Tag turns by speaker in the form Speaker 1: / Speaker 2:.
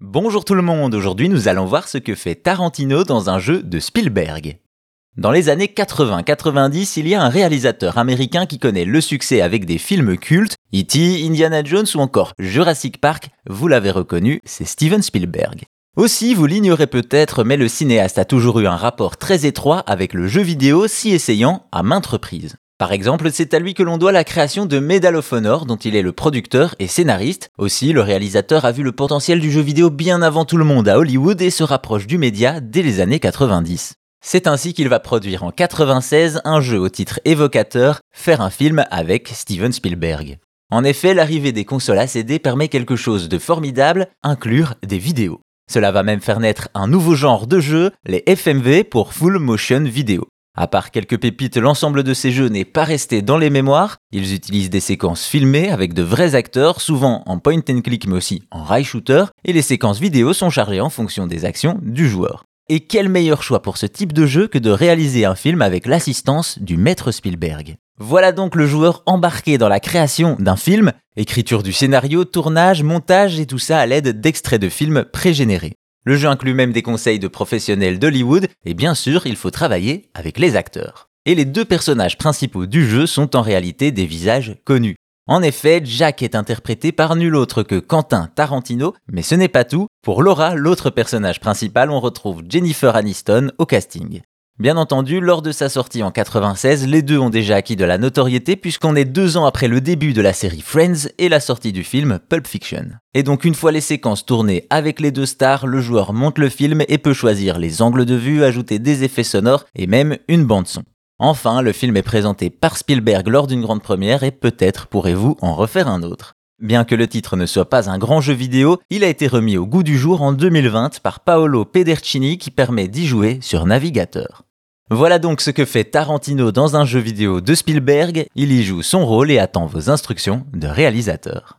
Speaker 1: Bonjour tout le monde, aujourd'hui nous allons voir ce que fait Tarantino dans un jeu de Spielberg. Dans les années 80-90, il y a un réalisateur américain qui connaît le succès avec des films cultes, E.T., Indiana Jones ou encore Jurassic Park, vous l'avez reconnu, c'est Steven Spielberg. Aussi, vous l'ignorez peut-être, mais le cinéaste a toujours eu un rapport très étroit avec le jeu vidéo, si essayant à maintes reprises. Par exemple, c'est à lui que l'on doit la création de Medal of Honor, dont il est le producteur et scénariste. Aussi, le réalisateur a vu le potentiel du jeu vidéo bien avant tout le monde à Hollywood et se rapproche du média dès les années 90. C'est ainsi qu'il va produire en 96 un jeu au titre évocateur, faire un film avec Steven Spielberg. En effet, l'arrivée des consoles ACD permet quelque chose de formidable, inclure des vidéos. Cela va même faire naître un nouveau genre de jeu, les FMV pour Full Motion Video. À part quelques pépites, l'ensemble de ces jeux n'est pas resté dans les mémoires. Ils utilisent des séquences filmées avec de vrais acteurs, souvent en point and click mais aussi en rail shooter, et les séquences vidéo sont chargées en fonction des actions du joueur. Et quel meilleur choix pour ce type de jeu que de réaliser un film avec l'assistance du maître Spielberg? Voilà donc le joueur embarqué dans la création d'un film, écriture du scénario, tournage, montage et tout ça à l'aide d'extraits de films pré-générés. Le jeu inclut même des conseils de professionnels d'Hollywood, et bien sûr, il faut travailler avec les acteurs. Et les deux personnages principaux du jeu sont en réalité des visages connus. En effet, Jack est interprété par nul autre que Quentin Tarantino, mais ce n'est pas tout. Pour Laura, l'autre personnage principal, on retrouve Jennifer Aniston au casting. Bien entendu, lors de sa sortie en 96, les deux ont déjà acquis de la notoriété puisqu'on est deux ans après le début de la série Friends et la sortie du film Pulp Fiction. Et donc une fois les séquences tournées avec les deux stars, le joueur monte le film et peut choisir les angles de vue, ajouter des effets sonores et même une bande son. Enfin, le film est présenté par Spielberg lors d'une grande première et peut-être pourrez-vous en refaire un autre. Bien que le titre ne soit pas un grand jeu vidéo, il a été remis au goût du jour en 2020 par Paolo Pedercini qui permet d'y jouer sur navigateur. Voilà donc ce que fait Tarantino dans un jeu vidéo de Spielberg, il y joue son rôle et attend vos instructions de réalisateur.